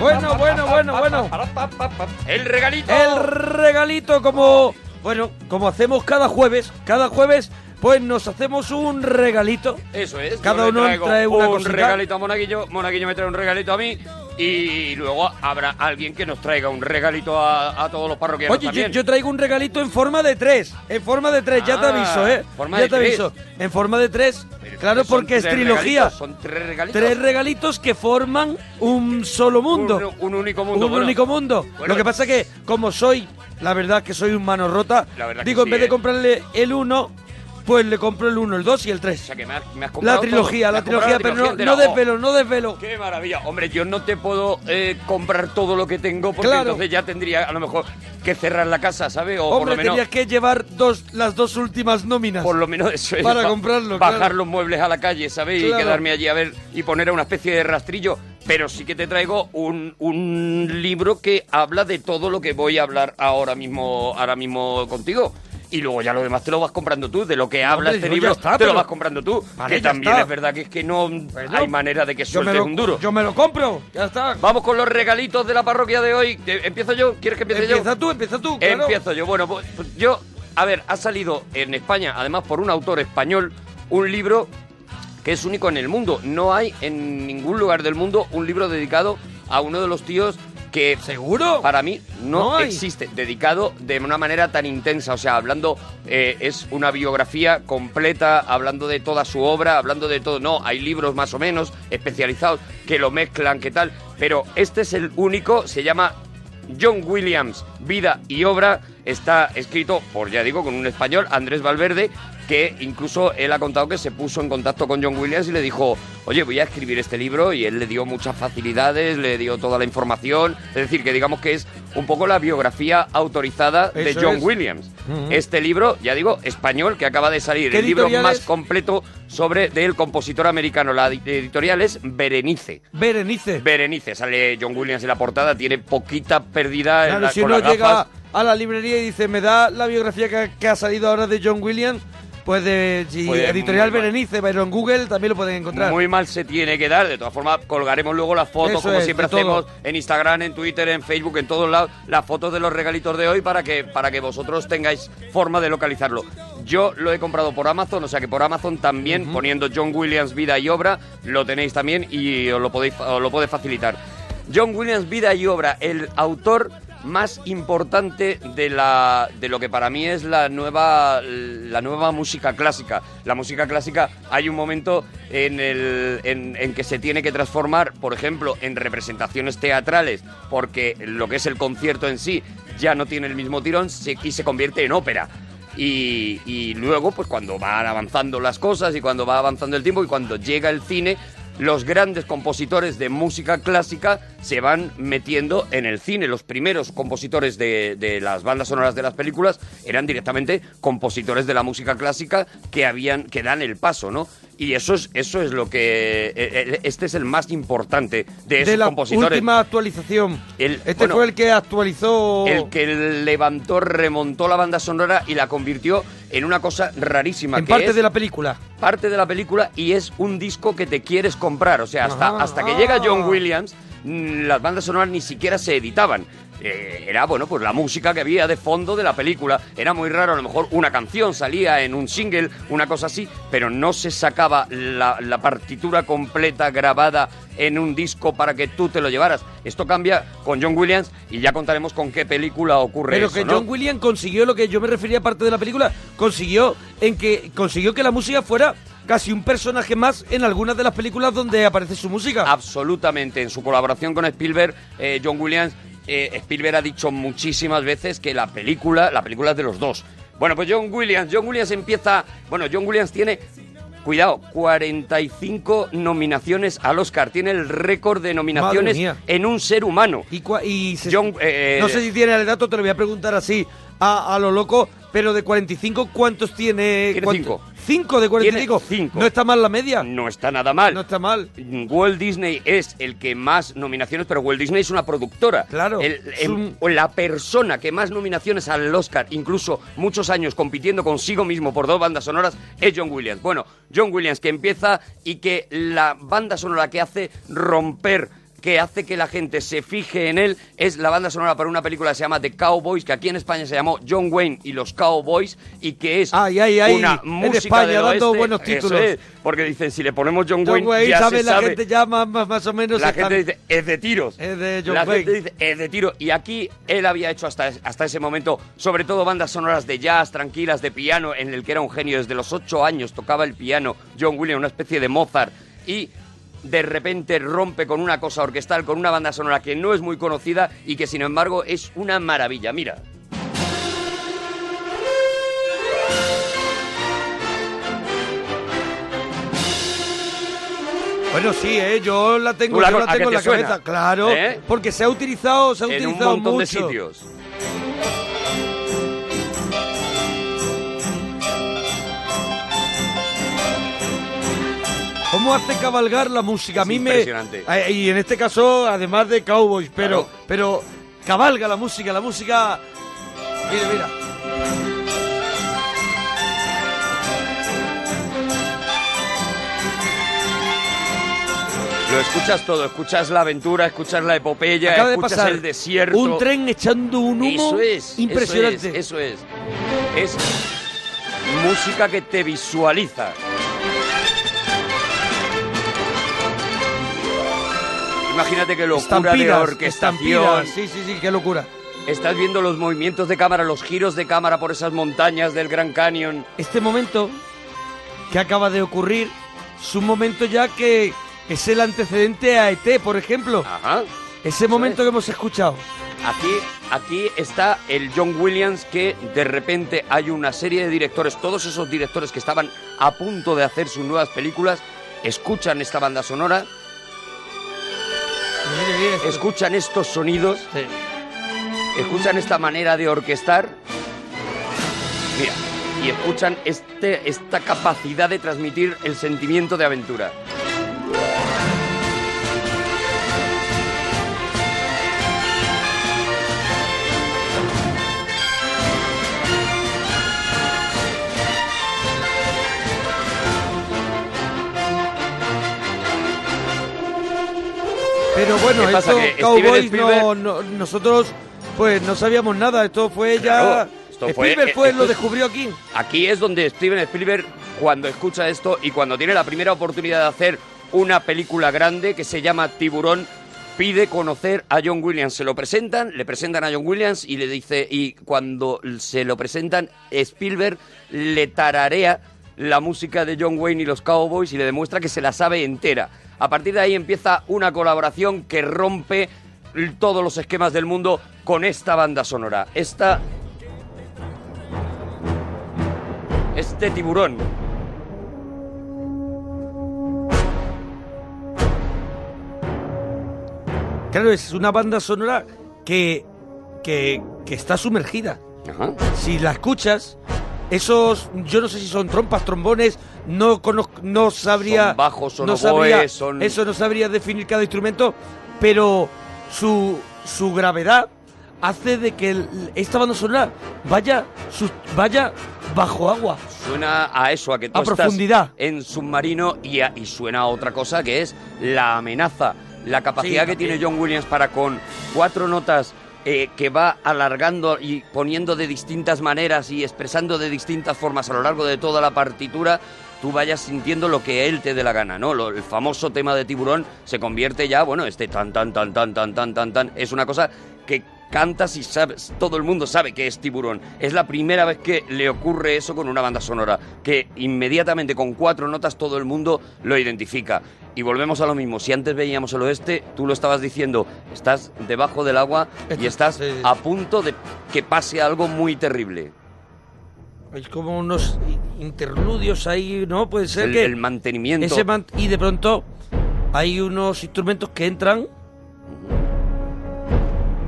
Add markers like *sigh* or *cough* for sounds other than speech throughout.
Bueno, bueno, bueno, bueno. El regalito. El regalito como... Bueno, como hacemos cada jueves, cada jueves, pues nos hacemos un regalito. Eso es. Cada uno trae una un cosita. regalito a Monaguillo, Monaguillo me trae un regalito a mí y luego habrá alguien que nos traiga un regalito a, a todos los parroquianos Oye, yo, también. yo traigo un regalito en forma de tres. En forma de tres, ya te Ah, aviso, ¿eh? forma ya de te tres. aviso. En forma de tres. Claro, porque es trilogía. regalitos, Son tres regalitos. Tres regalitos que forman un solo mundo. Un, un único mundo. un bueno. único mundo. Bueno. Lo que pasa que, como soy, la verdad que soy un mano rota, digo, sí, en vez de ¿eh? comprarle el uno, pues le compro el uno, el dos y el tres. O sea, que me has, me has La comprado trilogía, todo. Me la comprado trilogía, pero no, entera. no Oh, desvelo, no desvelo. ¡Qué maravilla! Hombre, yo no te puedo eh, comprar todo lo que tengo porque Claro. entonces ya tendría a lo mejor que cerrar la casa, ¿sabes? O Hombre, por lo menos... tenías que llevar dos, las dos últimas nóminas. Por lo menos eso es. Para ba- comprarlo, Bajar claro. los muebles a la calle, ¿sabes? Y Claro. quedarme allí a ver y poner a una especie de rastrillo. Pero sí que te traigo un, un libro que habla de todo lo que voy a hablar ahora mismo, ahora mismo contigo. Y luego ya lo demás te lo vas comprando tú. De lo que habla Hombre, este libro, está, te pero- lo vas comprando tú. Vale, que también está. es verdad que es que no hay manera de que sueltes lo, un duro. yo me lo compro, ya está. Vamos con los regalitos de la parroquia de hoy. Eh, ¿Empiezo yo? ¿Quieres que empiece yo? Empieza tú, empieza tú, claro. Empiezo yo. Bueno, pues pues yo, a ver, ha salido en España, además por un autor español, un libro que es único en el mundo. No hay en ningún lugar del mundo un libro dedicado a uno de los tíos que ¿Seguro? para mí no, existe, dedicado de una manera tan intensa, o sea, hablando, eh, es una biografía completa, hablando de toda su obra, hablando de todo, no, hay libros más o menos especializados que lo mezclan, que tal, pero este es el único, se llama John Williams, Vida y Obra, está escrito por, ya digo, con un español, Andrés Valverde, que incluso él ha contado que se puso en contacto con John Williams y le dijo, oye, voy a escribir este libro y él le dio muchas facilidades, le dio toda la información, es decir, que digamos que es un poco la biografía autorizada de Eso John es. Williams. Este libro, ya digo, español, que acaba de salir, ¿Qué el libro más es? completo sobre del compositor americano. La edi- editorial es Berenice. Berenice. Berenice, sale John Williams en la portada, tiene poquita pérdida en la- si con uno las llega gafas. a la librería y dice, me da la biografía que, que ha salido ahora de John Williams, pues de si Pues, editorial. Berenice, pero en Google también lo pueden encontrar. Muy mal se tiene que dar. De todas formas, colgaremos luego las fotos, Eso como es, siempre todo. hacemos, en Instagram, en Twitter, en Facebook, en todos lados, las fotos de los regalitos de hoy para que, para que vosotros tengáis forma de localizarlo. Yo lo he comprado por Amazon, o sea que por Amazon también, poniendo John Williams Vida y Obra, lo tenéis también y os lo podéis os lo puede facilitar. John Williams Vida y Obra, el autor más importante de la de lo que para mí es la nueva la nueva música clásica. La música clásica hay un momento en el en, que se tiene que transformar, por ejemplo, en representaciones teatrales, porque lo que es el concierto en sí ya no tiene el mismo tirón y se convierte en ópera. Y, y luego, pues cuando van avanzando las cosas y cuando va avanzando el tiempo y cuando llega el cine, los grandes compositores de música clásica se van metiendo en el cine. Los primeros compositores de, de las bandas sonoras de las películas eran directamente compositores de la música clásica que habían que dan el paso, ¿no? Y eso es eso es lo que eh, eh, este es el más importante de esos de la compositores. última actualización. El- este bueno, fue el que actualizó... el que levantó, remontó la banda sonora y la convirtió en una cosa rarísima. en que parte es de la película. parte de la película y es un disco que te quieres comprar. O sea, hasta, Ajá. hasta que llega John Williams, mm, las bandas sonoras ni siquiera se editaban. Eh, era, bueno, pues la música que había de fondo de la película. Era muy raro, a lo mejor una canción salía en un single, una cosa así, pero no se sacaba la, la partitura completa grabada en un disco para que tú te lo llevaras. Esto cambia con John Williams y ya contaremos con qué película ocurre Pero eso, que ¿no? John Williams consiguió lo que yo me refería parte de la película, consiguió en que consiguió que la música fuera casi un personaje más en algunas de las películas donde aparece su música. Absolutamente. En su colaboración con Spielberg, eh, John Williams, eh, Spielberg ha dicho muchísimas veces que la película, la película es de los dos. Bueno, pues John Williams, John Williams empieza, bueno, John Williams tiene Cuidado, 45 nominaciones al Oscar. Tiene el récord de nominaciones en un ser humano. Y, y se- John, eh, no sé si tiene el dato, te lo voy a preguntar así a, a lo loco, pero de 45, ¿cuántos tiene? Tiene ¿Cuánto- cinco. ¿Cinco de 45? Tiene cinco. No está mal la media. No está nada mal. No está mal. Walt Disney es el que más nominaciones, pero Walt Disney es una productora. Claro, El- es un- o la persona que más nominaciones al Oscar, incluso muchos años compitiendo consigo mismo por dos bandas sonoras, es John Williams. Bueno, John Williams que empieza y que la banda sonora que hace romper que hace que la gente se fije en él es la banda sonora para una película que se llama The Cowboys, que aquí en España se llamó John Wayne y los Cowboys, y que es Ay, ay, ay, una en música España del dando oeste. buenos Eso títulos. es, porque dicen, si le ponemos John, John Wayne, Wayne, ya sabe, se la sabe. gente ya más, más, o menos La gente dice, es de tiros. Es de John La Wayne. gente dice, es de tiro. Y aquí él había hecho hasta, hasta ese momento, sobre todo bandas sonoras de jazz, tranquilas, de piano, en el que era un genio. Desde los ocho años tocaba el piano John Williams, una especie de Mozart. Y de repente rompe con una cosa orquestal, con una banda sonora que no es muy conocida y que sin embargo es una maravilla. Mira. Bueno, sí, ¿eh? yo la tengo, ¿Tú la yo tengo en te la suena? cabeza, claro, ¿Eh? porque se ha utilizado, se ha en un montón de sitios. ¿Cómo hace cabalgar la música? A Es mí me impresionante. Eh, y en este caso, además de cowboys, pero Claro. pero cabalga la música, la música. Mira, mira. Lo escuchas todo, escuchas la aventura, escuchas la epopeya, Acaba de escuchas pasar el desierto. un tren echando un humo Eso es. impresionante. Eso es. Eso es. Es música que te visualiza. Imagínate que locura de Estampidas, orquestación. estampidas. Sí, sí, sí, qué locura. Estás viendo los movimientos de cámara, los giros de cámara por esas montañas del Gran Canyon. Este momento que acaba de ocurrir es un momento ya que es el antecedente a ET, por ejemplo. Ajá. Ese momento es. que hemos escuchado. Aquí, aquí está el John Williams que de repente hay una serie de directores, todos esos directores que estaban a punto de hacer sus nuevas películas, escuchan esta banda sonora. Escuchan estos sonidos, Sí. escuchan esta manera de orquestar, mira, y escuchan este, esta capacidad de transmitir el sentimiento de aventura. Pero bueno, esto, Cowboys, no, nosotros pues no sabíamos nada. Esto fue Claro, ya... esto fue- Spielberg eh, fue, esto lo es- descubrió aquí. Aquí es donde Steven Spielberg, cuando escucha esto y cuando tiene la primera oportunidad de hacer una película grande que se llama Tiburón, pide conocer a John Williams. Se lo presentan, le presentan a John Williams y le dice, y cuando se lo presentan, Spielberg le tararea la música de John Wayne y los Cowboys y le demuestra que se la sabe entera. A partir de ahí empieza una colaboración que rompe todos los esquemas del mundo con esta banda sonora. Esta este tiburón. Claro, es una banda sonora que, que, que está sumergida. Ajá. Si la escuchas, esos, yo no sé si son trompas, trombones, no conozco, no sabría... Son bajos, son no oboes, sabría, son- Eso no sabría definir cada instrumento, pero su, su gravedad hace de que el- esta banda sonora vaya, vaya bajo agua. Suena a eso, a que tú A estás profundidad. en submarino y, a- y suena a otra cosa que es la amenaza, la capacidad Sí, que tiene. John Williams para con cuatro notas eh, que va alargando y poniendo de distintas maneras y expresando de distintas formas a lo largo de toda la partitura, tú vayas sintiendo lo que él te dé la gana, ¿no? Lo- el famoso tema de tiburón se convierte ya, bueno, este tan, tan, tan, tan, tan, tan, tan, tan, es una cosa que cantas y sabes, todo el mundo sabe que es tiburón. Es la primera vez que le ocurre eso con una banda sonora, que inmediatamente con cuatro notas todo el mundo lo identifica. Y volvemos a lo mismo, si antes veíamos el oeste, tú lo estabas diciendo, estás debajo del agua y estás a punto de que pase algo muy terrible. Hay como unos interludios ahí, ¿no? Puede ser El, que... el mantenimiento. ese man- y de pronto hay unos instrumentos que entran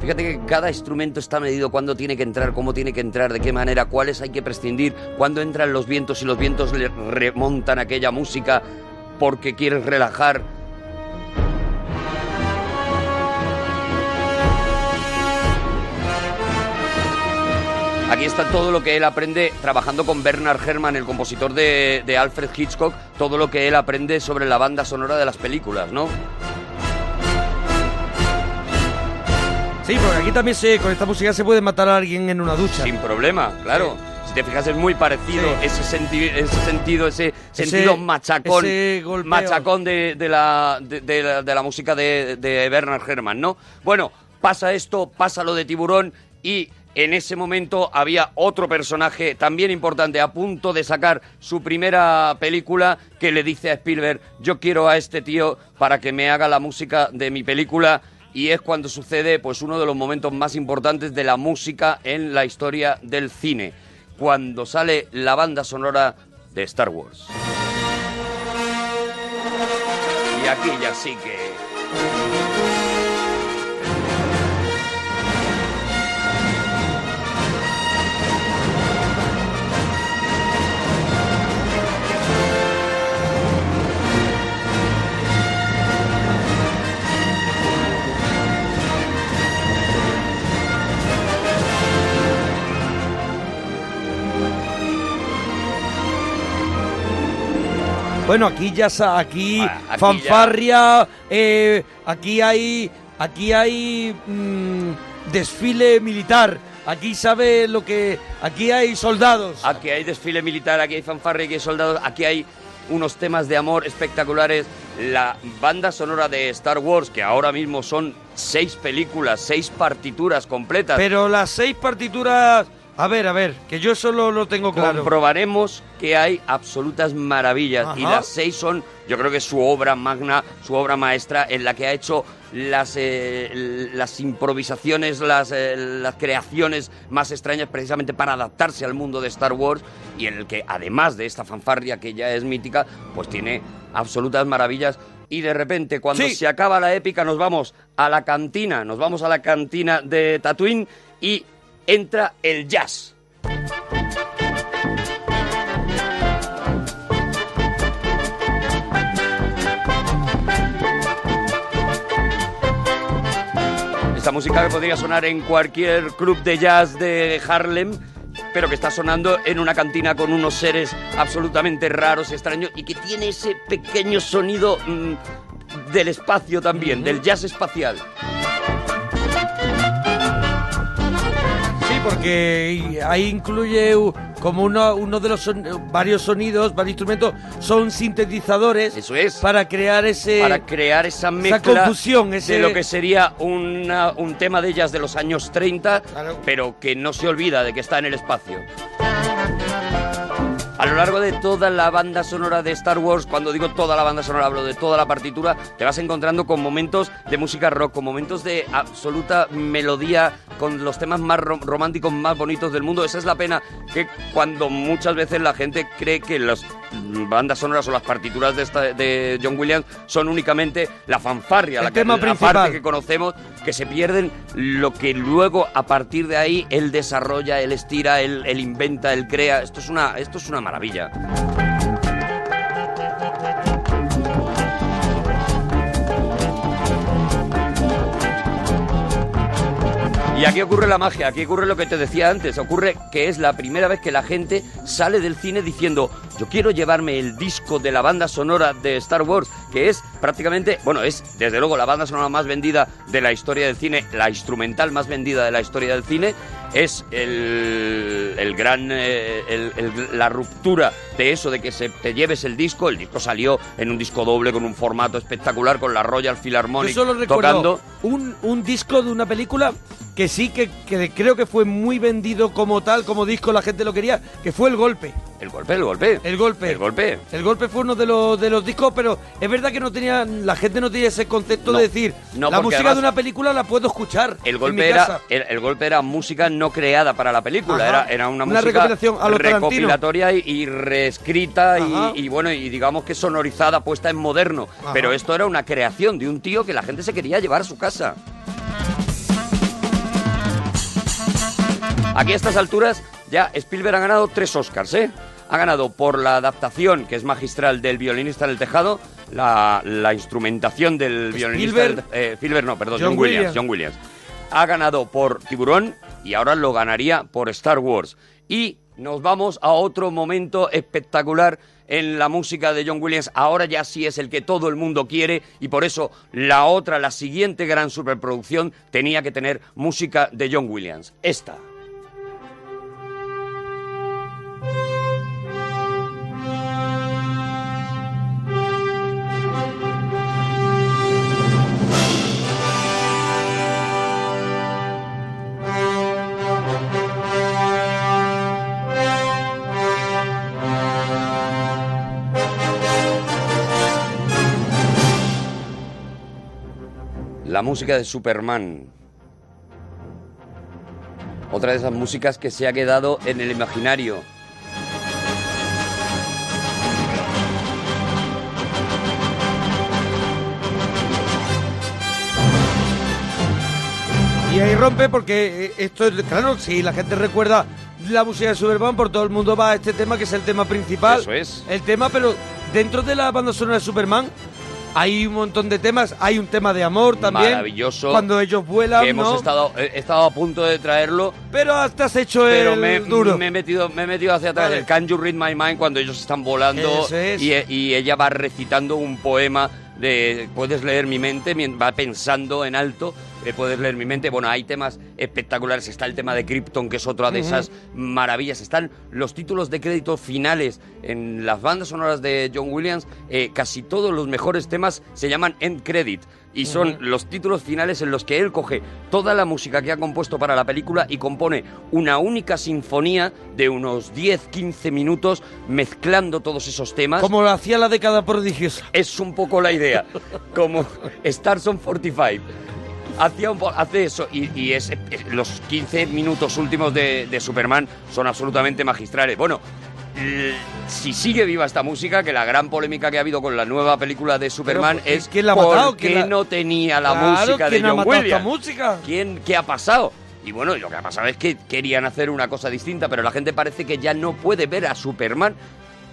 Fíjate que cada instrumento está medido cuándo tiene que entrar, cómo tiene que entrar, de qué manera, cuáles hay que prescindir, cuándo entran los vientos y los vientos le remontan aquella música porque quieres relajar. Aquí está todo lo que él aprende trabajando con Bernard Herrmann, el compositor de, de Alfred Hitchcock, todo lo que él aprende sobre la banda sonora de las películas, ¿no? Sí, porque aquí también se, con esta música se puede matar a alguien en una ducha. Sin problema, claro. Si te fijas es muy parecido Sí. ese, senti- ese sentido, ese sentido machacón, ese machacón de, de la, de, de la, de la música de, de Bernard Herrmann, ¿no? Bueno, pasa esto, pasa lo de Tiburón y en ese momento había otro personaje también importante a punto de sacar su primera película que le dice a Spielberg, yo quiero a este tío para que me haga la música de mi película y es cuando sucede pues uno de los momentos más importantes de la música en la historia del cine, cuando sale la banda sonora de Star Wars. Y aquí ya sí que Bueno, aquí ya aquí, Ah, aquí fanfarria, eh, aquí hay aquí hay mm, desfile militar. Aquí sabe lo que aquí hay soldados. Aquí hay desfile militar, aquí hay fanfarria, aquí hay soldados, aquí hay unos temas de amor espectaculares. La banda sonora de Star Wars, que ahora mismo son seis películas, seis partituras completas. Pero las seis partituras, a ver, a ver, que yo solo lo tengo claro. comprobaremos que hay absolutas maravillas y las seis son, yo creo que su obra magna, su obra maestra en la que ha hecho las, eh, las improvisaciones, las, eh, las creaciones más extrañas precisamente para adaptarse al mundo de Star Wars y en el que además de esta fanfarria que ya es mítica, pues tiene absolutas maravillas. Y de repente, cuando Sí. se acaba la épica, nos vamos a la cantina, nos vamos a la cantina de Tatooine y entra el jazz. Esta música que podría sonar en cualquier club de jazz de Harlem, pero que está sonando en una cantina con unos seres absolutamente raros, extraños, y que tiene ese pequeño sonido mm, del espacio también, del jazz espacial. Porque ahí incluye como uno, uno de los son- varios sonidos, varios instrumentos, son sintetizadores. Eso es. Para crear ese. para crear esa mezcla confusión, ese- de lo que sería una- un tema de jazz de los años 30, pero que no se olvida de que está en el espacio. A lo largo de toda la banda sonora de Star Wars, cuando digo toda la banda sonora, hablo de toda la partitura, te vas encontrando con momentos de música rock, con momentos de absoluta melodía, con los temas más rom- románticos, más bonitos del mundo. Esa es la pena que cuando muchas veces la gente cree que mm, bandas sonoras o las partituras de, esta- de John Williams son únicamente la fanfarria, El la, que- la parte que conocemos, que se pierden lo que luego a partir de ahí él desarrolla, él estira, él, él inventa, él crea. Esto es una, esto es una maravilla. Y aquí ocurre la magia, aquí ocurre lo que te decía antes, ocurre que es la primera vez que la gente sale del cine diciendo, yo quiero llevarme el disco de la banda sonora de Star Wars, que es prácticamente, bueno, es desde luego la banda sonora más vendida de la historia del cine, la instrumental más vendida de la historia del cine, es el, el gran, eh, el- el- la ruptura de eso, de que se, te lleves el disco, el disco salió en un disco doble con un formato espectacular, con la Royal Philharmonic Yo solo recuerdo tocando. un, un disco de una película que sí que, que creo que fue muy vendido como tal, como disco, la gente lo quería, que fue El Golpe. El golpe, el golpe. El Golpe. El golpe. El Golpe fue uno de los, de los discos, pero es verdad que no tenía, la gente no tenía ese concepto No, de decir, no, la música además- de una película la puedo escuchar El en mi golpe, era, casa. el golpe era música no creada para la película, Ajá. era, era una, Una música a lo recopilatoria y, y reescrita y, bueno, y digamos que sonorizada, puesta en moderno. Ajá. Pero esto era una creación de un tío que la gente se quería llevar a su casa. Aquí a estas alturas ya Spielberg ha ganado tres Oscars, ¿eh? Ha ganado por la adaptación, que es magistral, del violinista en el tejado, la, la instrumentación del violinista... Spielberg. eh, Spielberg no, perdón, John John, Williams, Williams. John Williams. Ha ganado por Tiburón y ahora lo ganaría por Star Wars. Y nos vamos a otro momento espectacular en la música de John Williams. Ahora ya sí es el que todo el mundo quiere y por eso la otra, la siguiente gran superproducción tenía que tener música de John Williams. Esta. La música de Superman. Otra de esas músicas que se ha quedado en el imaginario. Y ahí rompe porque eh, esto es, claro, si la gente recuerda la música de Superman, por todo el mundo va a este tema que es el tema principal. Eso es. El tema, pero dentro de la banda sonora de Superman hay un montón de temas. Hay un tema de amor también. Maravilloso. Cuando ellos vuelan, que hemos ¿no? estado, he estado a punto de traerlo, Pero hasta has hecho pero el me, duro. me he metido, me he metido hacia atrás. Vale. El Can You Read My Mind cuando ellos están volando es. y, y ella va recitando un poema de puedes leer mi mente, va pensando en alto, eh, puedes leer mi mente. Bueno, hay temas espectaculares. Está el tema de Krypton, que es otra de Ujú. esas maravillas. Están los títulos de crédito finales en las bandas sonoras de John Williams. eh, casi todos los mejores temas se llaman end credit. Y son los títulos finales en los que él coge toda la música que ha compuesto para la película y compone una única sinfonía de unos 10-15 minutos mezclando todos esos temas. Como lo hacía la década prodigiosa. Es un poco la idea. Como *laughs* Stars on 45. Hacía un hace eso y, y es, los 15 minutos últimos de, de Superman son absolutamente magistrales. Bueno, si sigue viva esta música, que la gran polémica que ha habido con la nueva película de Superman Pero, es ¿quién la por qué ¿Quién la- no tenía la Claro, música de ¿quién ha John Williams. música? ¿Quién, ¿Qué ha pasado? Y bueno, lo que ha pasado es que querían hacer una cosa distinta, pero la gente parece que ya no puede ver a Superman.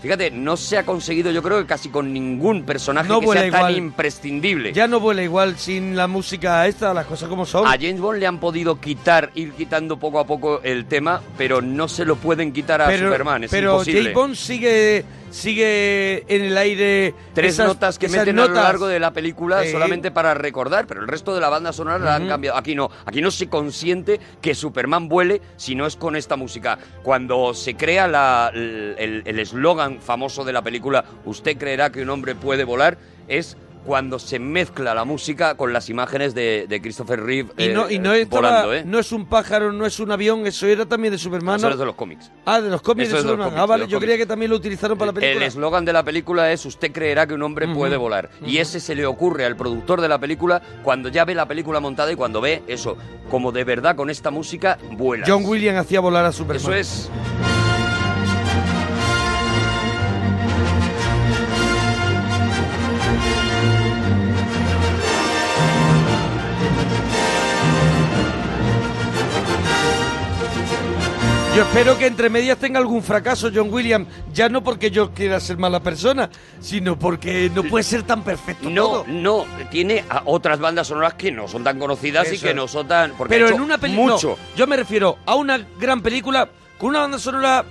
Fíjate, no se ha conseguido, yo creo que casi con ningún personaje No que sea tan imprescindible. Ya no vuela igual sin la música esta, las cosas como son. A James Bond le han podido quitar, ir quitando poco a poco el tema, pero no se lo pueden quitar a pero Superman, es pero imposible. James Bond sigue, sigue en el aire. Tres esas- notas que meten a lo largo de la película Sí. solamente para recordar, pero el resto de la banda sonora la han cambiado. Aquí no, aquí no se consiente que Superman vuele si no es con esta música. Cuando se crea la- el eslogan famoso de la película, usted creerá que un hombre puede volar, es cuando se mezcla la música con las imágenes de, de Christopher Reeve Y no, eh, y no, estaba- volando, ¿eh? no es un pájaro, no es un avión, eso era también de Superman. Eso ¿no? es de los cómics. Ah, de los cómics Eso de es de los Superman. cómics, ah, de vale, los yo cómics. creía que también lo utilizaron para la El película. eslogan de la película es usted creerá que un hombre puede volar. Y ese se le ocurre al productor de la película cuando ya ve la película montada y cuando ve eso, como de verdad con esta música vuela. John Williams hacía volar a Superman. Eso es. Yo espero que entre medias tenga algún fracaso John Williams, ya no porque yo quiera ser mala persona, sino porque no puede ser tan perfecto No, todo. no, tiene a otras bandas sonoras que no son tan conocidas y Eso que es. no son tan... Porque Pero ha hecho en una película. Mucho. yo me refiero a una gran película con una banda sonora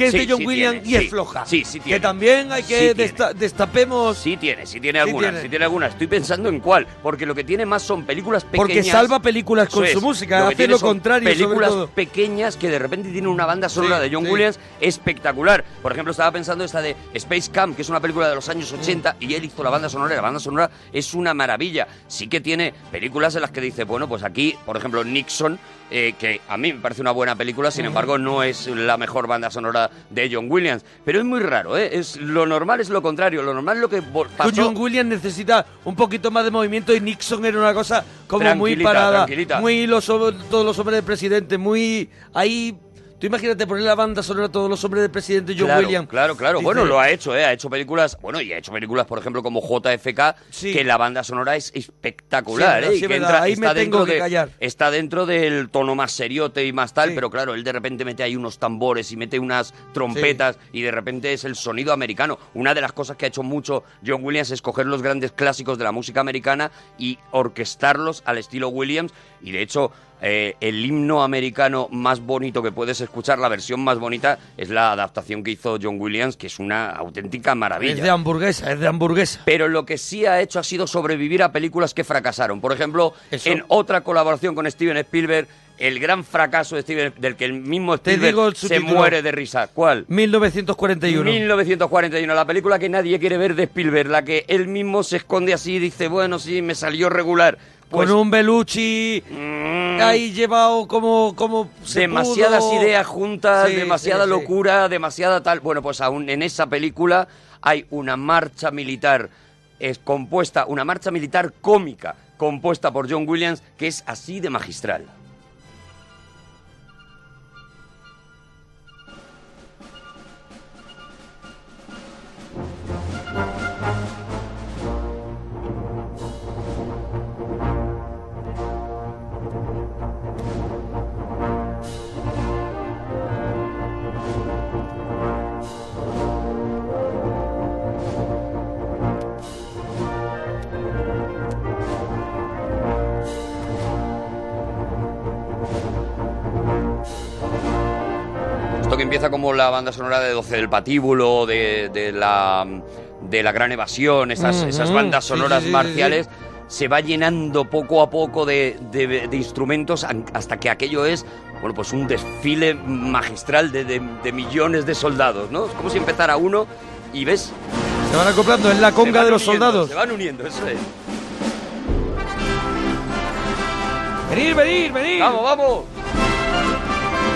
que es Sí, de John sí Williams tiene, y es floja. Sí, sí tiene. Que también hay que desta- destapemos. Sí tiene, sí tiene algunas, tiene. sí tiene algunas. Estoy pensando en cuál, porque lo que tiene más son películas pequeñas. Porque salva películas con su música, que hace lo contrario, sobre Películas todo. pequeñas que de repente tienen una banda sonora de John. Williams espectacular. Por ejemplo, estaba pensando esta de Space Camp, que es una película de los años 80 y él hizo la banda sonora. y La banda sonora es una maravilla. Sí que tiene películas en las que dice, bueno, pues aquí, por ejemplo, Nixon. eh, que a mí me parece una buena película, sin embargo no es la mejor banda sonora de John Williams, pero es muy raro, ¿eh? Es, lo normal es lo contrario, lo normal es lo que pasó... John Williams necesita un poquito más de movimiento y Nixon era una cosa como muy parada, muy los todos los hombres del presidente, muy ahí. Tú imagínate poner la banda sonora a todos los hombres del presidente John claro, Williams. Claro, claro. Dice- Bueno, lo ha hecho, ¿eh? Ha hecho películas, bueno, y ha hecho películas, por ejemplo, como JFK, Sí. que la banda sonora es espectacular, Sí, ¿eh? sí, Y que entra- ahí me tengo dentro que de- callar. Está dentro del tono más seriote y más tal, pero claro, él de repente mete ahí unos tambores y mete unas trompetas y de repente es el sonido americano. Una de las cosas que ha hecho mucho John Williams es coger los grandes clásicos de la música americana y orquestarlos al estilo Williams y de hecho... eh, el himno americano más bonito que puedes escuchar la versión más bonita es la adaptación que hizo John Williams, que es una auténtica maravilla. Es de hamburguesa, es de hamburguesa. Pero lo que sí ha hecho ha sido sobrevivir a películas que fracasaron. Por ejemplo, Eso. en otra colaboración con Steven Spielberg, el gran fracaso de Steven, del que el mismo Te Spielberg digo se muere de risa. ¿Cuál? 1941. 1941, la película que nadie quiere ver de Spielberg, la que él mismo se esconde así y dice, bueno, sí, me salió regular. Pues con un Belucci mm, ahí llevado como, como se demasiadas pudo. ideas juntas, Sí, demasiada sí, sí. locura, demasiada tal. Bueno, pues aún en esa película hay una marcha militar es compuesta, una marcha militar cómica compuesta por John Williams que es así de magistral. Empieza como la banda sonora de 12 del patíbulo, de, de la, de la gran evasión, esas, esas bandas sonoras sí, sí, marciales, se va llenando poco a poco de, de- de instrumentos hasta que aquello es, bueno, pues un desfile magistral de, de- de millones de soldados, ¿no? Es como si empezara uno y ves... Se van acoplando, es la conga de los uniendo, soldados. Se van uniendo, eso es. Venir, venir, venir. ¡Vamos, vamos!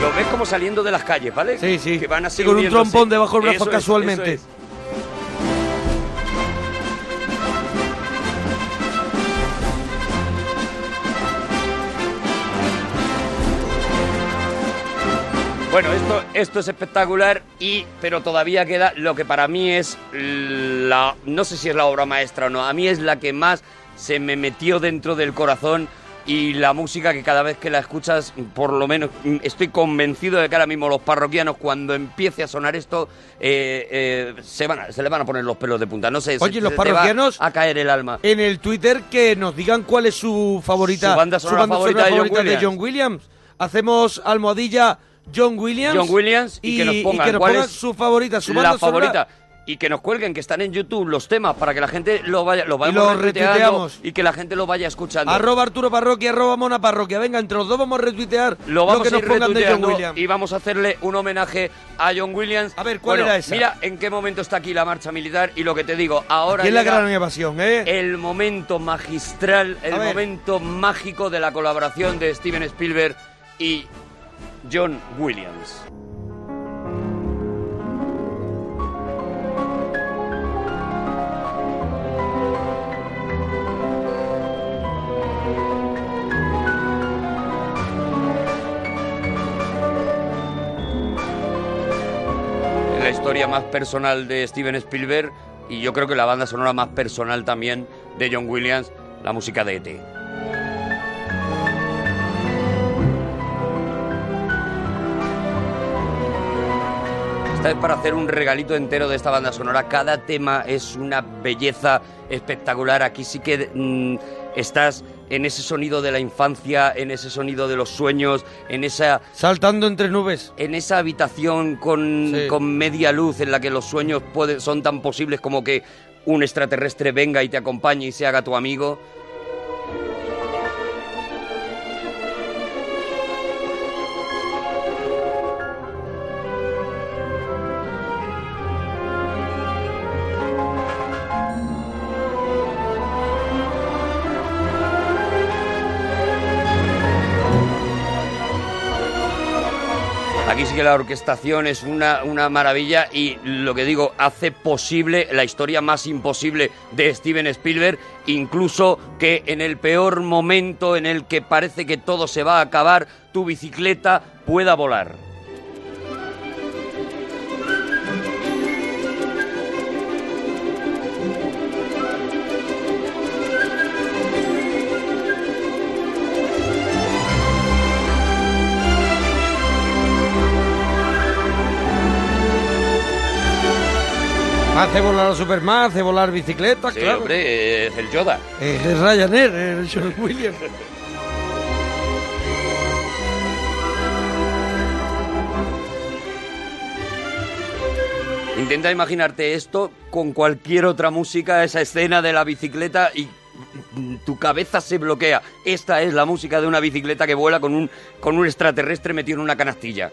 Lo ves como saliendo de las calles, ¿vale? Sí, sí. Que van así Sí, con un trompón debajo del brazo Eso es, casualmente. eso es. Bueno, esto, esto es espectacular y pero todavía queda lo que para mí es la no sé si es la obra maestra o no, a mí es la que más se me metió dentro del corazón y la música que cada vez que la escuchas, por lo menos mm, estoy convencido de que ahora mismo los parroquianos cuando empiece a sonar esto eh, eh, se van a- se le van a poner los pelos de punta, no sé, se- Oye, los se va parroquianos- a caer el alma. En el Twitter que nos digan cuál es su favorita, Su banda sonora favorita de John de John Williams. Hacemos almohadilla John Williams. John Williams y, que nos pongan, cuál es su favorita, su la banda sonora. Y que nos cuelguen, que están en YouTube los temas para que la gente lo vaya, lo Y lo retuiteando retuiteamos. y que la gente lo vaya escuchando. Arroba Arturo Parroquia, arroba Mona Parroquia. Venga, entre los dos vamos a retuitear lo vamos que a nos ir pongan de John Williams. y vamos a hacerle un homenaje a John Williams. A ver, ¿cuál Bueno, era esa? Mira en qué momento está aquí la marcha militar y lo que te digo, ahora es la gran evasión, ¿eh? el momento magistral, el momento mágico de la colaboración de Steven Spielberg y John Williams. Más personal de Steven Spielberg y yo creo que la banda sonora más personal también de John Williams, la música de E.T. Esta es para hacer un regalito entero de esta banda sonora. Cada tema es una belleza espectacular. Aquí sí que mm, estás en ese sonido de la infancia, en ese sonido de los sueños, en esa Saltando entre nubes. en esa habitación con, Sí. con media luz en la que los sueños pueden, son tan posibles como que un extraterrestre venga y te acompañe y se haga tu amigo. La orquestación es una, una maravilla y lo que digo, hace posible la historia más imposible de Steven Spielberg, incluso que en el peor momento en el que parece que todo se va a acabar, tu bicicleta pueda volar. Hace volar a Superman, hace volar bicicletas, claro. hombre, es el Yoda. Es Ryanair, el John Williams. *laughs* Intenta imaginarte esto con cualquier otra música, esa escena de la bicicleta y tu cabeza se bloquea. Esta es la música de una bicicleta que vuela con un, con un extraterrestre metido en una canastilla.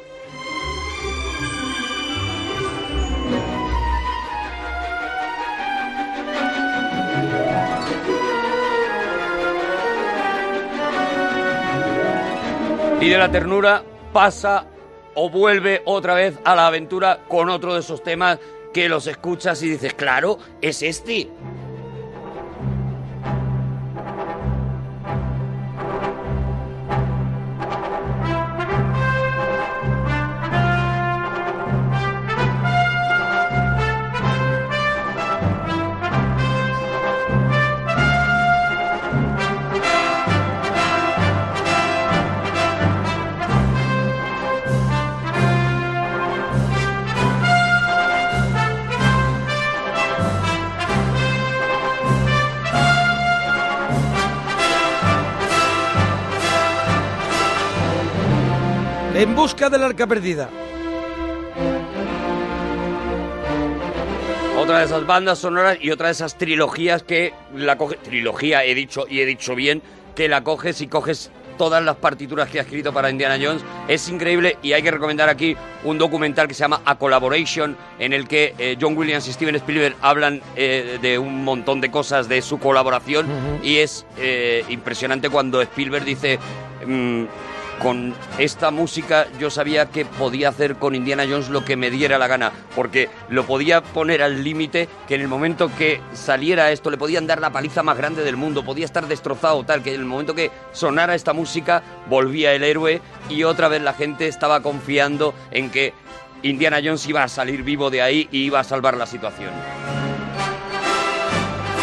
Y de la ternura pasa o vuelve otra vez a la aventura con otro de esos temas que los escuchas y dices, claro, es este. Busca del arca perdida. Otra de esas bandas sonoras y otra de esas trilogías que la coge. Trilogía, he dicho, y he dicho bien, que la coges y coges todas las partituras que ha escrito para Indiana Jones. Es increíble y hay que recomendar aquí un documental que se llama A Collaboration, en el que eh, John Williams y Steven Spielberg hablan eh, de un montón de cosas de su colaboración y es eh, impresionante cuando Spielberg dice. mm, con esta música yo sabía que podía hacer con Indiana Jones lo que me diera la gana, porque lo podía poner al límite que en el momento que saliera esto le podían dar la paliza más grande del mundo, podía estar destrozado tal, que en el momento que sonara esta música volvía el héroe y otra vez la gente estaba confiando en que Indiana Jones iba a salir vivo de ahí y iba a salvar la situación.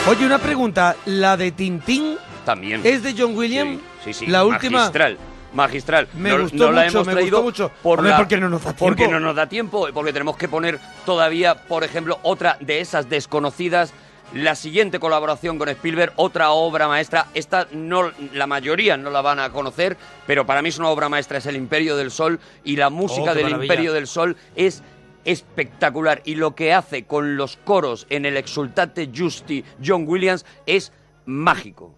Oye, una pregunta. ¿La de Tintín También. es de John Williams? Sí, sí, La última. magistral. Magistral. Me No- gustó no la hemos me traído gustó mucho. por Hombre, la- porque no nos da Porque tiempo. no nos da tiempo, porque tenemos que poner todavía, por ejemplo, otra de esas desconocidas. La siguiente colaboración con Spielberg, otra obra maestra. Esta no, la mayoría no la van a conocer, pero para mí es una obra maestra, es El Imperio del Sol y la música Oh, del maravilla. Imperio del Sol es espectacular y lo que hace con los coros en el exultate Justi John Williams es mágico.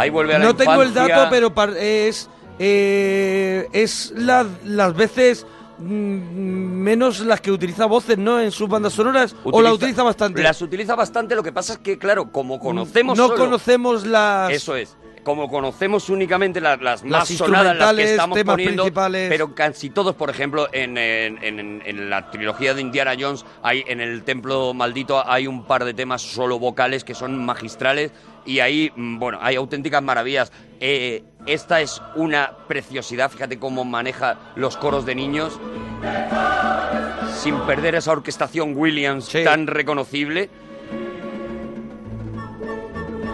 Ahí vuelve a la No tengo el dato, pero es eh, es la- las veces mm, menos las que utiliza voces, ¿no? En sus bandas sonoras o la utiliza bastante. Las utiliza bastante, lo que pasa es que, claro, como conocemos no solo- conocemos las Eso es. Como conocemos únicamente las, las más sonadas, las que estamos temas poniendo, principales. pero casi todos, por ejemplo, en, en- en- en la trilogía de Indiana Jones, hay en el Templo Maldito hay un par de temas solo vocales que son magistrales y ahí, mm, bueno, hay auténticas maravillas. Eh, esta es una preciosidad, fíjate cómo maneja los coros de niños sin perder esa orquestación Williams tan reconocible.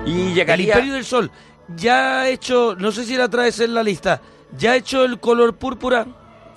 Y El llegaría... Imperio del Sol ya ha hecho, no sé si la traes en la lista, ya ha hecho el color púrpura.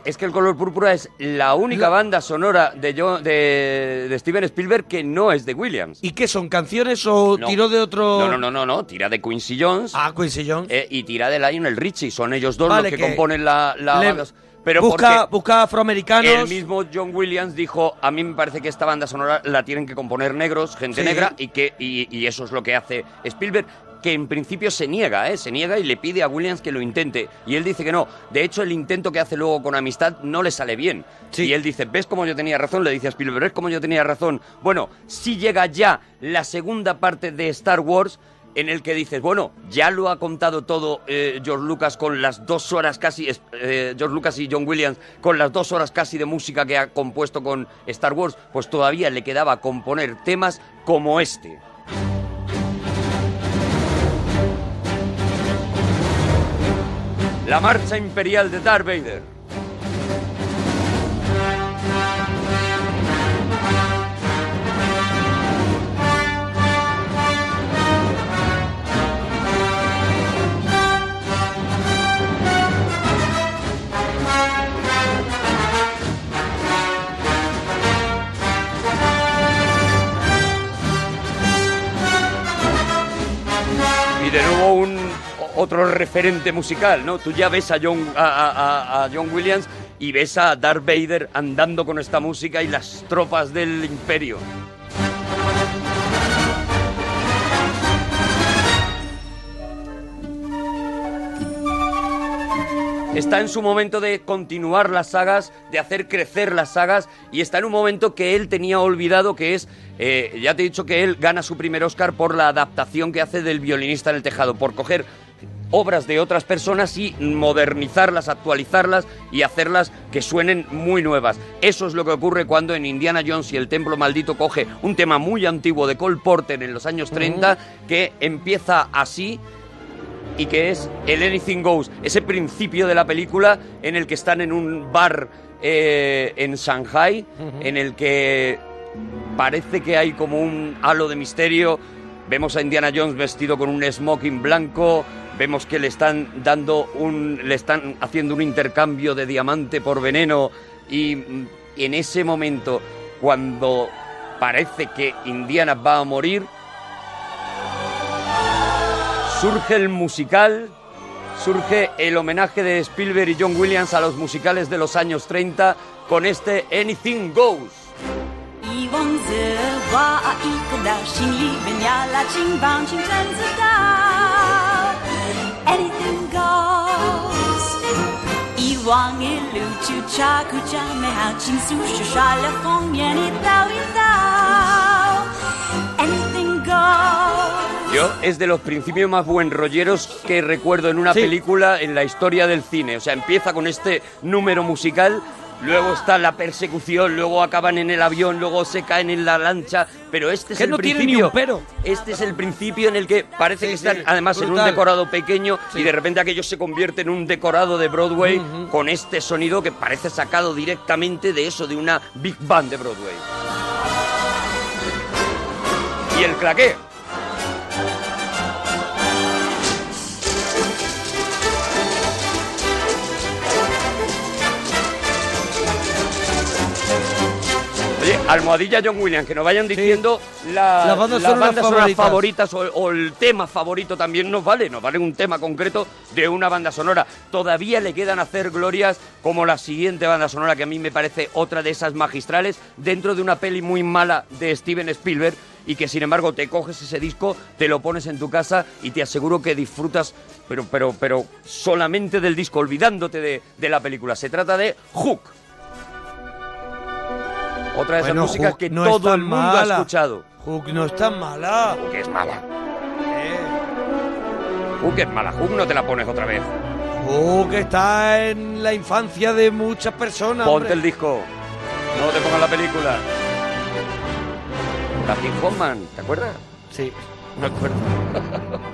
Es que el color púrpura es la única banda sonora de, de, de Steven Spielberg que no es de Williams. ¿Y qué son canciones o No. tiró de otro? No, no, no, no, no, tira de Quincy Jones. Ah, Quincy Jones. eh, y tira de Lionel Richie. Son ellos dos Vale, los que, que componen la, la le-. Pero busca, busca afroamericanos. el mismo John Williams dijo, a mí me parece que esta banda sonora la tienen que componer negros, gente Sí. negra, y que y, y eso es lo que hace Spielberg que en principio se niega, ¿eh? se niega y le pide a Williams que lo intente. Y él dice que no. De hecho, el intento que hace luego con Amistad no le sale bien. Y él dice, ¿ves cómo yo tenía razón? Le dice a Spielberg, ¿ves cómo yo tenía razón? Bueno, si llega ya la segunda parte de Star Wars, en el que dices, bueno, ya lo ha contado todo eh, George Lucas con las dos horas casi, eh, George Lucas y John Williams, con las dos horas casi de música que ha compuesto con Star Wars, pues todavía le quedaba componer temas como este. La marcha imperial de Darth Vader. Otro referente musical, ¿no? Tú ya ves a John, Williams y ves a Darth Vader andando con esta música y las tropas del imperio. Está en su momento de continuar las sagas, de hacer crecer las sagas, y está en un momento que él tenía olvidado, que es, eh, ya te he dicho que él gana su primer Oscar por la adaptación que hace del violinista en el tejado, por coger obras de otras personas y modernizarlas, actualizarlas y hacerlas que suenen muy nuevas. Eso es lo que ocurre cuando en Indiana Jones y el Templo Maldito coge un tema muy antiguo de Cole Porter en los años 30 que empieza así y que es el Anything Goes, ese principio de la película en el que están en un bar eh, en Shanghai, en el que parece que hay como un halo de misterio. Vemos a Indiana Jones vestido con un smoking blanco, vemos que le están dando un, le están haciendo un intercambio de diamante por veneno y mm, en ese momento cuando parece que Indiana va a morir, surge el musical, surge el homenaje de Spielberg y John Williams a los musicales de los años 30 con este Anything Goes. Yo es de los principios más buen rolleros que recuerdo en una película en la historia del cine. O sea, empieza con este número musical luego está la persecución, luego acaban en el avión, luego se caen en la lancha, pero este es Que el no tiene ni principio. un pero. Este es el principio en el que parece Sí, que sí, están además en un decorado pequeño Sí. y de repente aquello se convierte en un decorado de Broadway con este sonido que parece sacado directamente de eso, de una Big Band de Broadway. Y el claqué. Oye, almohadilla John Williams, que nos vayan diciendo la- Las bandas las sonoras bandas sonoras favoritas. favoritas o, o el tema favorito también nos vale, nos vale un tema concreto de una banda sonora. Todavía le quedan hacer glorias como la siguiente banda sonora que a mí me parece otra de esas magistrales dentro de una peli muy mala de Steven Spielberg y que sin embargo te coges ese disco, te lo pones en tu casa y te aseguro que disfrutas pero pero pero solamente del disco, olvidándote de, de la película. Se trata de Hook. Otra de esas Bueno, músicas Hook que no todo el mundo ha escuchado. Hook no es tan mala. Que es mala. Eh, Hook es mala. Hook no te la pones otra vez. Hook está en la infancia de muchas personas. Ponte hombre. el disco. No te pongas la película. Dustin Hoffman, ¿te acuerdas? Sí, me acuerdo.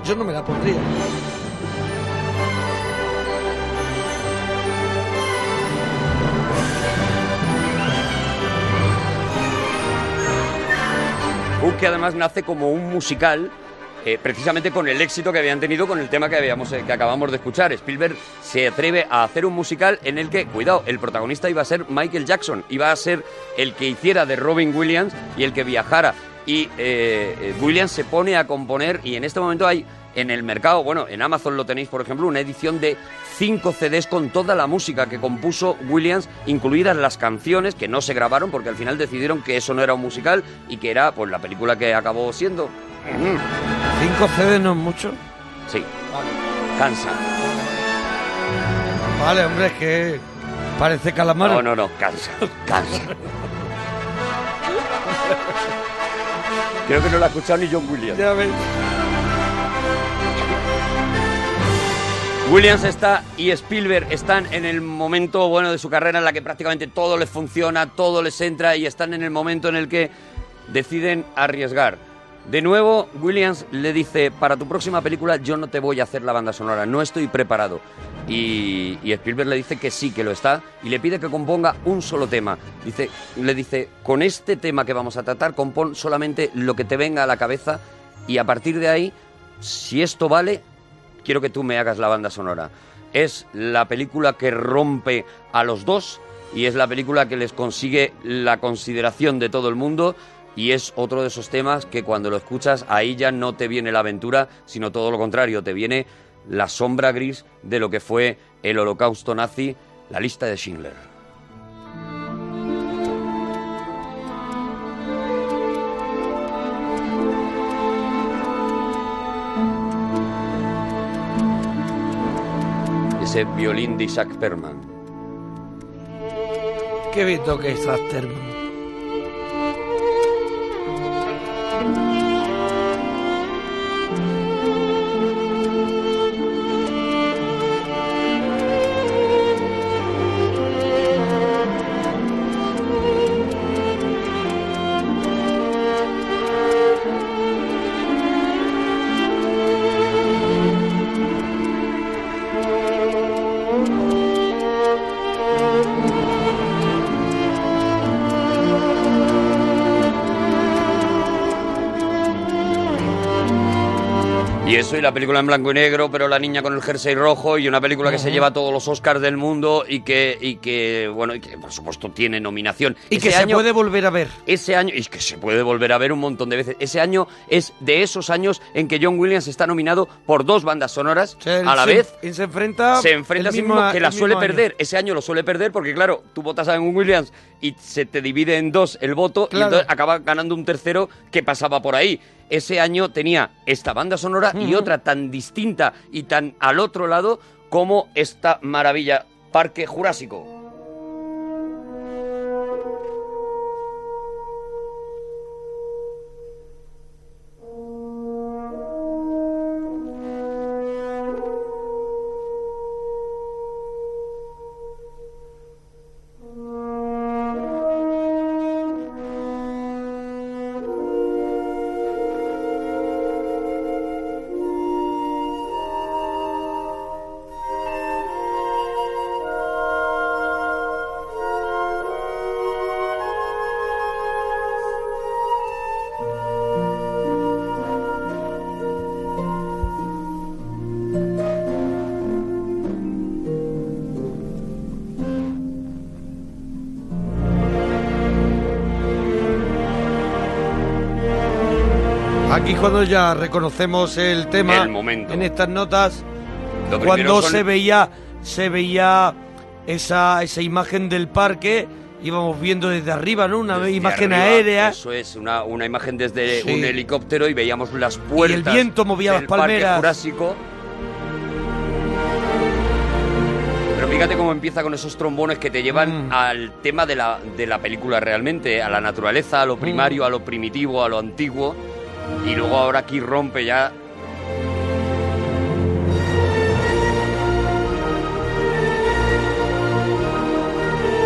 Yo no me la pondría. Que además nace como un musical eh, precisamente con el éxito que habían tenido con el tema que, habíamos, eh, que acabamos de escuchar. Spielberg se atreve a hacer un musical en el que, cuidado, el protagonista iba a ser Michael Jackson, iba a ser el que hiciera de Robin Williams y el que viajara. Y eh, eh, Williams se pone a componer y en este momento hay en el mercado, bueno, en Amazon lo tenéis, por ejemplo, una edición de cinco CDs con toda la música que compuso Williams, incluidas las canciones que no se grabaron porque al final decidieron que eso no era un musical y que era pues la película que acabó siendo. ¿Cinco CDs no es mucho? Sí, cansa. Vale, hombre, es que parece calamar. No, no, no, cansa, cansa. *laughs* Creo que no lo ha escuchado ni John Williams. Ya ves. Williams está y Spielberg están en el momento bueno de su carrera en la que prácticamente todo les funciona, todo les entra y están en el momento en el que deciden arriesgar. De nuevo, Williams le dice, para tu próxima película yo no te voy a hacer la banda sonora, no estoy preparado. Y, Spielberg le dice que sí, que lo está, y le pide que componga un solo tema. Dice, le dice, con este tema que vamos a tratar, compón solamente lo que te venga a la cabeza, y a partir de ahí, si esto vale, quiero que tú me hagas la banda sonora. Es la película que rompe a los dos y es la película que les consigue la consideración de todo el mundo y es otro de esos temas que cuando lo escuchas ahí ya no te viene la aventura, sino todo lo contrario, te viene la sombra gris de lo que fue el holocausto nazi, la lista de Schindler. Ese violín de Isaac Perman. Qué bien toca Isaac Perman. Eso, y la película en blanco y negro, pero la niña con el jersey rojo, y una película que se lleva todos los Oscars del mundo y que, y que bueno, y que por supuesto tiene nominación. Y Ese que se año- puede volver a ver. Ese año, y que se puede volver a ver un montón de veces, ese año es de esos años en que John Williams está nominado por dos bandas sonoras a la se- vez. él se enfrenta, Se enfrenta el a sí mismo- que la el suele año. perder. Ese año lo suele perder porque, claro, tú votas a John Williams y se te divide en dos el voto y entonces acaba ganando un tercero que pasaba por ahí. Ese año tenía esta banda sonora y otra tan distinta y tan al otro lado como esta maravilla, Parque Jurásico. Aquí cuando ya reconocemos el tema El momento. en estas notas, cuando son- se veía se veía esa, esa imagen del parque, íbamos viendo desde arriba, ¿no? Una Desde imagen arriba, aérea. Eso es, una, una imagen desde Sí. un helicóptero y veíamos las puertas. viento movía las del Parque palmeras. Jurásico. Pero fíjate cómo empieza con esos trombones que te llevan Mm. al tema de la, de la película realmente, a la naturaleza, a lo primario, Mm. a lo primitivo, a lo antiguo. Y luego ahora aquí rompe ya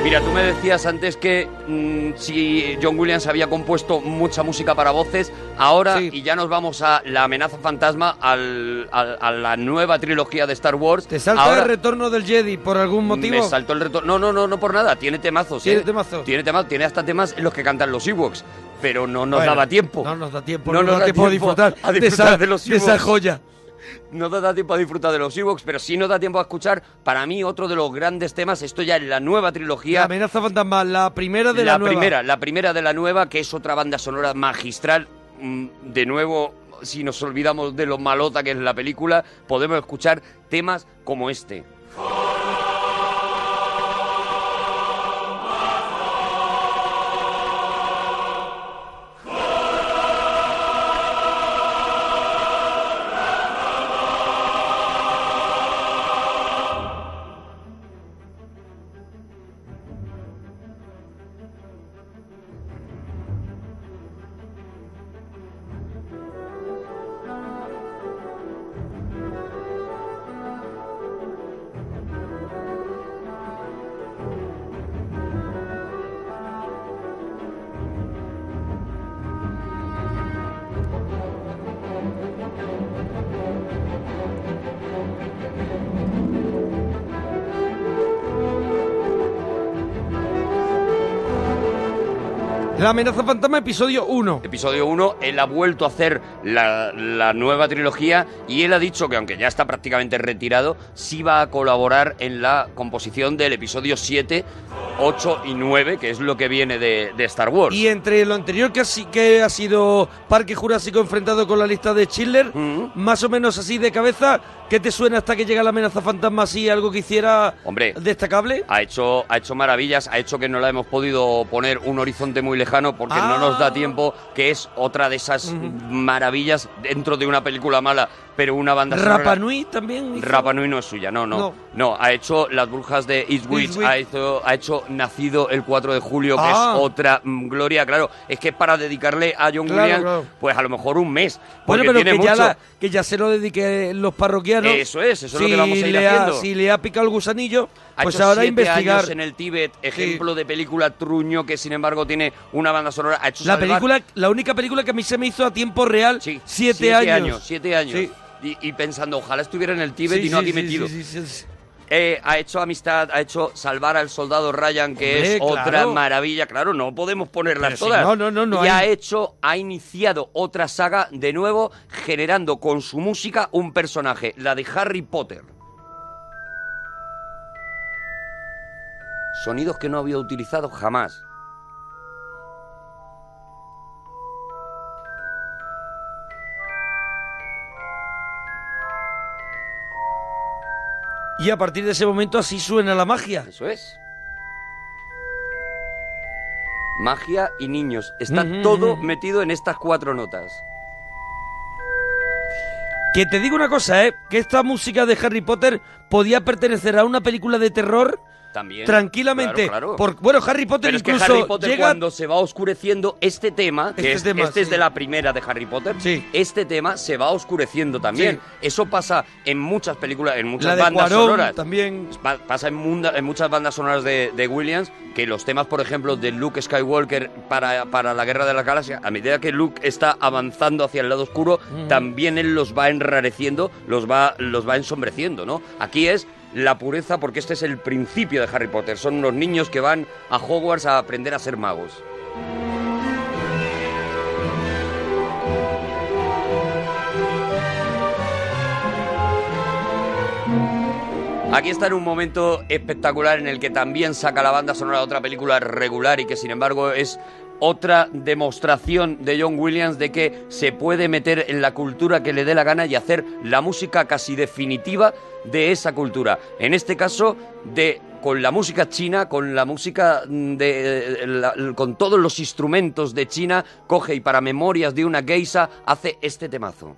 Mira, tú me decías antes que mm, si John Williams había compuesto mucha música para voces, ahora, Sí. y ya nos vamos a La amenaza fantasma, al- al- a la nueva trilogía de Star Wars. ¿Te salta ahora el retorno del Jedi por algún motivo? Me saltó el retorno. No, no, no, no por nada, tiene temazos. Tiene ¿eh? temazos. Tiene temazos, tiene hasta temas en los que cantan los Ewoks, pero no nos Bueno, daba tiempo. No nos da tiempo, No no, nos da tiempo, a disfrutar, a de, disfrutar esa, de los de esa joya. No te da tiempo a disfrutar de los Ewoks, pero sí nos da tiempo a escuchar, para mí, otro de los grandes temas. Esto ya en la nueva trilogía. La amenaza fantasma, la primera de la, la nueva. primera, la primera de la nueva, que es otra banda sonora magistral. Mm, De nuevo, si nos olvidamos de lo malota que es la película, podemos escuchar temas como este. La amenaza fantasma, episodio 1. Episodio 1, él ha vuelto a hacer la, la nueva trilogía y él ha dicho que aunque ya está prácticamente retirado, sí va a colaborar en la composición del episodio 7, 8 y 9, que es lo que viene de, de Star Wars. Y entre lo anterior que ha, si- que ha sido Parque Jurásico enfrentado con la lista de Schindler, Mm. más o menos así de cabeza, ¿qué te suena hasta que llega la amenaza fantasma así, algo que hiciera Hombre. destacable? Ha hecho, ha hecho maravillas, ha hecho que no la hemos podido poner un horizonte muy lejano porque Ah. no nos da tiempo, que es otra de esas maravillas dentro de una película mala, pero una banda sonora- Rapa Nui también. hizo- Rapa Nui no es suya, no, no, No. no. ha hecho Las Brujas de Eastwick. ha hecho, ha hecho Nacido el 4 de julio, que Ah. es otra mm, gloria, claro. Es que para dedicarle a John Claro, Williams, claro. pues a lo mejor un mes, Bueno, pero tiene que ya, la- que ya se lo dedique los parroquianos. Eso es, eso es lo Si que vamos a ir le ha- haciendo. si le ha picado el gusanillo, Ha pues hecho ahora siete investigar. años en el Tíbet, ejemplo de película truño que sin embargo tiene una banda sonora. Ha hecho La salvar- película, la única película que a mí se me hizo a tiempo real, Sí, siete, años. Siete años. Sí. Y, y pensando, ojalá estuviera en el Tíbet Sí, y no sí, aquí metido. Eh, ha hecho amistad, ha hecho salvar al soldado Ryan, que Hombre, es otra claro. maravilla. Claro, no podemos ponerlas si todas. no, no, no, no y hay- ha hecho, ha iniciado otra saga de nuevo, generando con su música un personaje, la de Harry Potter. Sonidos que no había utilizado jamás. Y a partir de ese momento así suena la magia. Eso es. Magia y niños. Está todo metido en estas cuatro notas. Que te digo una cosa, ¿eh? Que esta música de Harry Potter podía pertenecer a una película de terror También. tranquilamente. Claro, claro. Por- bueno, Harry Potter Pero es que incluso Harry Potter llega... cuando se va oscureciendo este tema, que Este es, tema, este es sí. de la primera de Harry Potter, Sí. este tema se va oscureciendo también. Eso pasa en muchas películas, en muchas La bandas Cuarón sonoras. también. Pa- Pasa en, munda- en muchas bandas sonoras de, de Williams que los temas, por ejemplo, de Luke Skywalker para, para la Guerra de la Galaxia, a medida que Luke está avanzando hacia el lado oscuro, también él los va enrareciendo, los va, los va ensombreciendo, ¿no? Aquí es la pureza porque este es el principio de Harry Potter. Son unos niños que van a Hogwarts a aprender a ser magos. Aquí está en un momento espectacular en el que también saca la banda sonora de otra película regular y que sin embargo es otra demostración de John Williams de que se puede meter en la cultura que le dé la gana y hacer la música casi definitiva de esa cultura. En este caso, de con la música china, con la música de con todos los instrumentos de China, coge y para memorias de una geisa hace este temazo.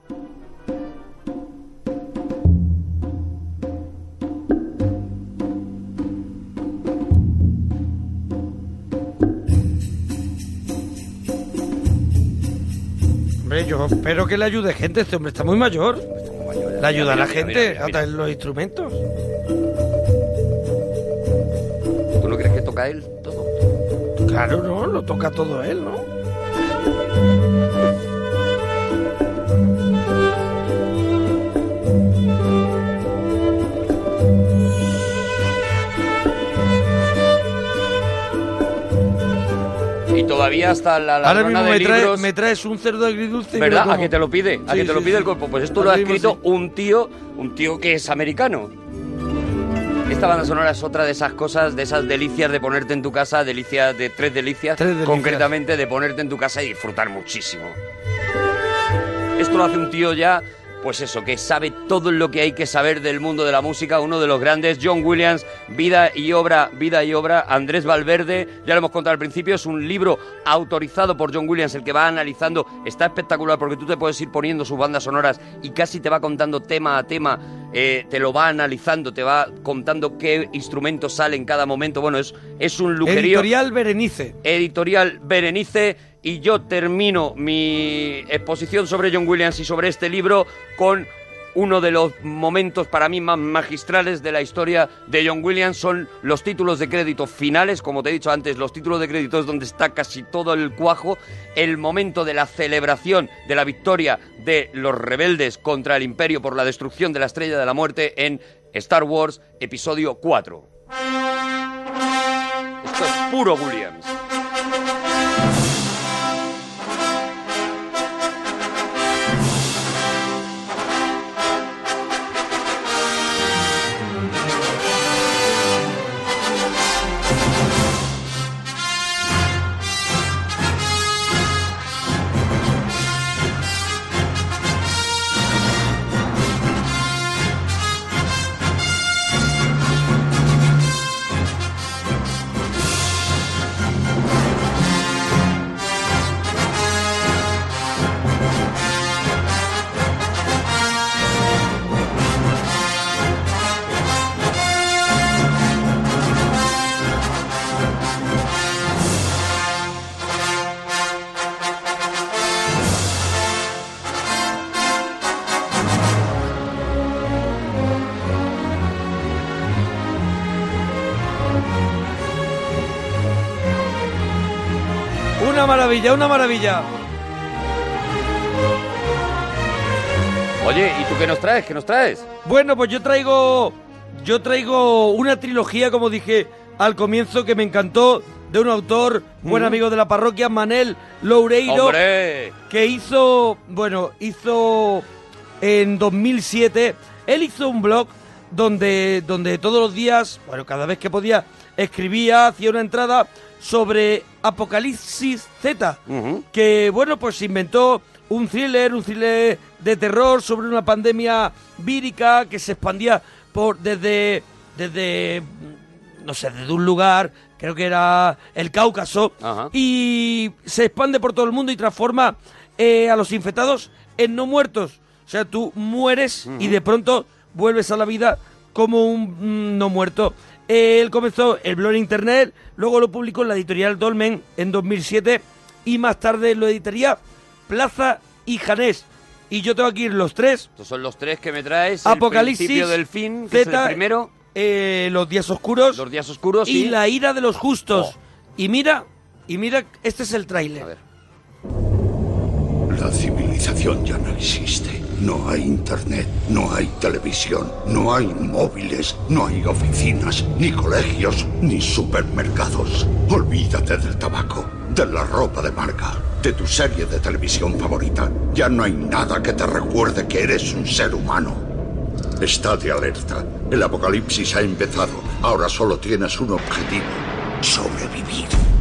Hombre, yo espero que le ayude gente. Este hombre está muy mayor. Le ayuda a la Mira, gente mira, mira, a mira. traer los instrumentos. ¿Tú no crees que toca él todo? Claro, no, lo toca todo él, ¿no? Todavía hasta la Ahora ladrona mismo de me, libros... me traes un cerdo agridulce. ¿Verdad? ¿A que te lo pide? ¿A Sí, que te lo pide el cuerpo? Pues esto Ahora lo ha escrito un tío, un tío que es americano. Esta banda sonora es otra de esas cosas, de esas delicias de ponerte en tu casa, delicias de tres delicias, Tres delicias. concretamente de ponerte en tu casa y disfrutar muchísimo. Esto lo hace un tío ya, pues eso, que sabe todo lo que hay que saber del mundo de la música, uno de los grandes, John Williams, vida y obra, vida y obra, Andrés Valverde, ya lo hemos contado al principio, es un libro autorizado por John Williams, el que va analizando, está espectacular porque tú te puedes ir poniendo sus bandas sonoras y casi te va contando tema a tema, eh, te lo va analizando, te va contando qué instrumentos salen en cada momento, bueno, es, es un lujerío. Editorial Berenice. editorial Berenice y yo termino mi exposición sobre John Williams y sobre este libro con uno de los momentos para mí más magistrales de la historia de John Williams son los títulos de crédito finales, como te he dicho antes, los títulos de crédito es donde está casi todo el cuajo, el momento de la celebración de la victoria de los rebeldes contra el imperio por la destrucción de la Estrella de la Muerte en Star Wars episodio 4. Esto es puro Williams. Una maravilla. Oye, ¿y tú qué nos traes? ¿Qué nos traes? Bueno, pues yo traigo. Yo traigo una trilogía, como dije al comienzo, que me encantó, de un autor, buen Mm. amigo de la parroquia, Manel Loureiro, ¡Hombre! que hizo. Bueno, hizo en 2007. Él hizo un blog donde, donde todos los días, bueno, cada vez que podía, escribía, hacía una entrada sobre Apocalipsis Z que bueno, pues inventó un thriller, un thriller de terror sobre una pandemia vírica que se expandía por desde desde no sé, desde un lugar, creo que era el Cáucaso, y se expande por todo el mundo y transforma eh, a los infectados en no muertos. O sea, tú mueres y de pronto vuelves a la vida como un mm, no muerto. Él comenzó el blog en internet, luego lo publicó en la editorial Dolmen en 2007 y más tarde lo editaría Plaza y Janés. Y yo tengo aquí los tres. Estos son los tres que me traes. el Apocalipsis, principio del fin, que es Z, el primero. eh, los días oscuros Los días oscuros y y... la ira de los justos. Oh. Y mira, y mira, este es el tráiler. A ver. La civilización ya no existe. No hay internet, no hay televisión, no hay móviles, no hay oficinas, ni colegios, ni supermercados. Olvídate del tabaco, de la ropa de marca, de tu serie de televisión favorita. Ya no hay nada que te recuerde que eres un ser humano. Estate alerta. El apocalipsis ha empezado. Ahora solo tienes un objetivo. Sobrevivir.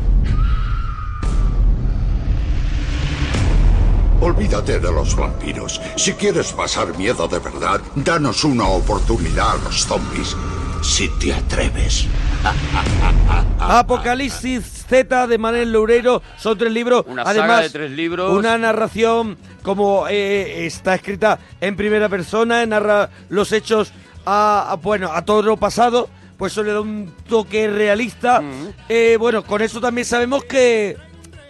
Olvídate de los vampiros. Si quieres pasar miedo de verdad, danos una oportunidad a los zombies. Si te atreves. *laughs* Apocalipsis Z de Manuel Loureiro son tres libros. Una saga Además, de tres libros. Una narración como eh, está escrita en primera persona, narra los hechos a, a, bueno a todo lo pasado. Pues eso le da un toque realista. Eh, bueno, con eso también sabemos que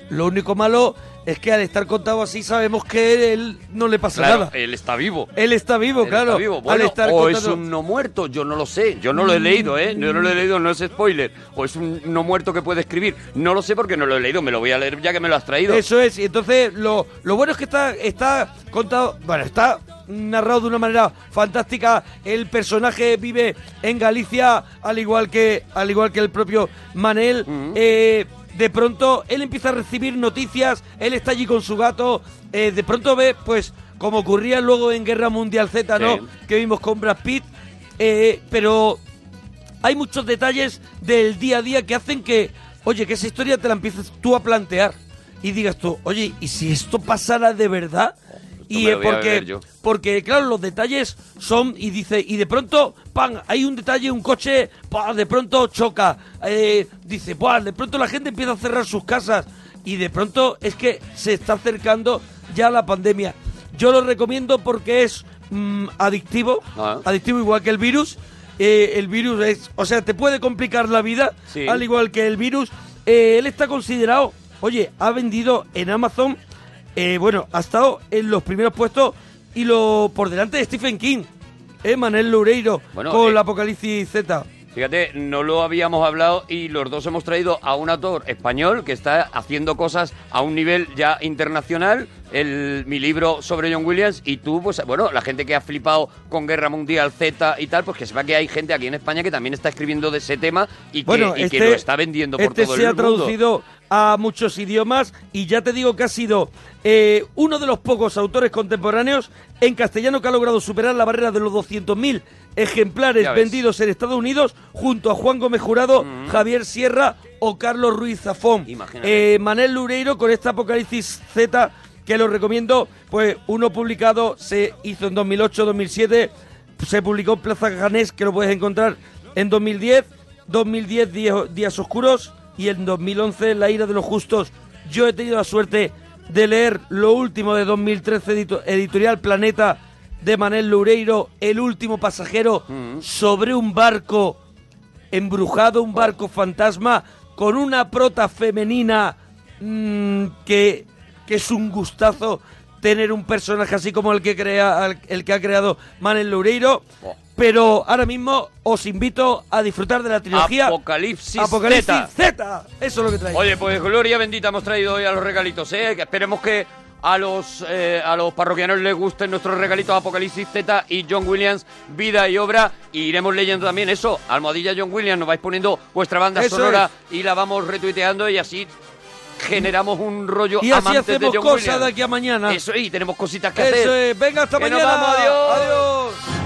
lo único malo es que al estar contado así sabemos que él no le pasa Claro, nada. él está vivo. Él está vivo, Él claro. está vivo. al estar o es un no muerto, yo no lo sé. Yo no lo he leído, ¿eh? Yo no lo he leído, no es spoiler. O es un no muerto que puede escribir. No lo sé porque no lo he leído. Me lo voy a leer ya que me lo has traído. Eso es, y entonces lo, lo bueno es que está, está contado, bueno, está narrado de una manera fantástica. El personaje vive en Galicia, al igual que, al igual que el propio Manel. Eh, de pronto él empieza a recibir noticias, él está allí con su gato, eh, de pronto ve, pues, como ocurría luego en Guerra Mundial Z, ¿no? Sí. Que vimos con Brad Pitt, eh, pero hay muchos detalles del día a día que hacen que, oye, que esa historia te la empieces tú a plantear y digas tú, oye, ¿y si esto pasara de verdad? Y porque, porque, claro, los detalles son, y dice, y de pronto, ¡pam! Hay un detalle, un coche, ¡pam! De pronto choca. eh, dice, ¡pam! De pronto la gente empieza a cerrar sus casas. Y de pronto es que se está acercando ya la pandemia. Yo lo recomiendo porque es mm, adictivo, Ah. adictivo igual que el virus. Eh, el virus es, o sea, te puede complicar la vida, Sí. al igual que el virus. Eh, él está considerado, oye, ha vendido en Amazon, eh, bueno, ha estado en los primeros puestos y lo por delante de Stephen King, eh, Manel Loureiro, Bueno, con eh, la Apocalipsis Z. Fíjate, no lo habíamos hablado y los dos hemos traído a un autor español que está haciendo cosas a un nivel ya internacional. El, mi libro sobre John Williams y tú, pues bueno, la gente que ha flipado con Guerra Mundial Z y tal, pues que sepa que hay gente aquí en España que también está escribiendo de ese tema y que, este, lo está vendiendo por este todo se el ha mundo. traducido a muchos idiomas y ya te digo que ha sido eh, uno de los pocos autores contemporáneos en castellano que ha logrado superar la barrera de los 200.000 ejemplares vendidos en Estados Unidos junto a Juan Gómez Jurado, Javier Sierra o Carlos Ruiz Zafón. Eh, Manel Lureiro con esta Apocalipsis Z que lo recomiendo, pues uno publicado se hizo en 2008-2007, se publicó en Plaza Ganés que lo puedes encontrar en 2010, 2010 Días, Días Oscuros y en 2011 La Ira de los Justos. Yo he tenido la suerte de leer lo último de 2013 edito- editorial Planeta de Manel Loureiro, El último pasajero sobre un barco embrujado, un barco fantasma con una prota femenina mm, que, que es un gustazo tener un personaje así como el que crea el que ha creado Manuel Loureiro. Pero ahora mismo os invito a disfrutar de la trilogía Apocalipsis Apocalipsis Z. Z. Eso es lo que traigo. Oye, pues gloria bendita hemos traído hoy a los regalitos, ¿eh? Que esperemos que a los, eh, a los parroquianos les gusten nuestros regalitos Apocalipsis Z y John Williams, Vida y Obra. Y iremos leyendo también eso, Almohadilla John Williams, nos vais poniendo vuestra banda Eso sonora y la vamos retuiteando y así generamos un rollo y así amantes de hacemos John cosas Williams. de aquí a mañana. Eso, y tenemos cositas que Eso hacer. es. Venga, hasta Que nos mañana. vamos, adiós. adiós.